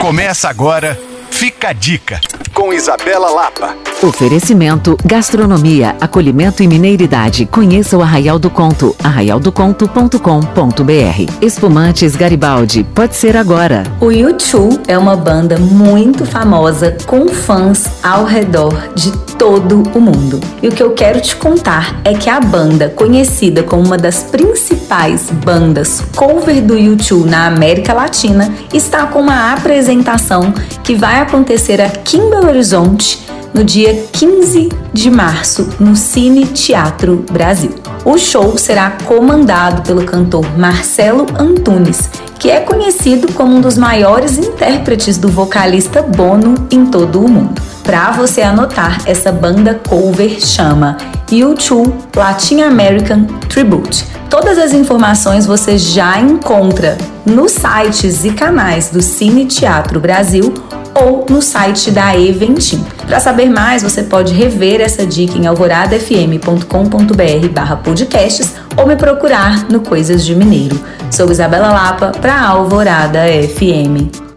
Começa agora, fica a dica, com Isabela Lapa. Oferecimento, gastronomia, acolhimento e mineiridade. Conheça o Arraial do Conto, arraialdoconto.com.br. Espumantes Garibaldi, pode ser agora. O U2 é uma banda muito famosa com fãs ao redor de todo o mundo. E o que eu quero te contar é que a banda, conhecida como uma das principais bandas cover do U2 na América Latina, está com uma apresentação que vai acontecer aqui em Belo Horizonte no dia 15 de março no Cine Teatro Brasil. O show será comandado pelo cantor Marcelo Antunes, que é conhecido como um dos maiores intérpretes do vocalista Bono em todo o mundo. Para você anotar, essa banda cover chama U2 Latin American Tribute. Todas as informações você já encontra nos sites e canais do Cine Teatro Brasil ou no site da Eventim. Para saber mais, você pode rever essa dica em alvoradafm.com.br/podcasts ou me procurar no Coisas de Mineiro. Sou Isabela Lapa para Alvorada FM.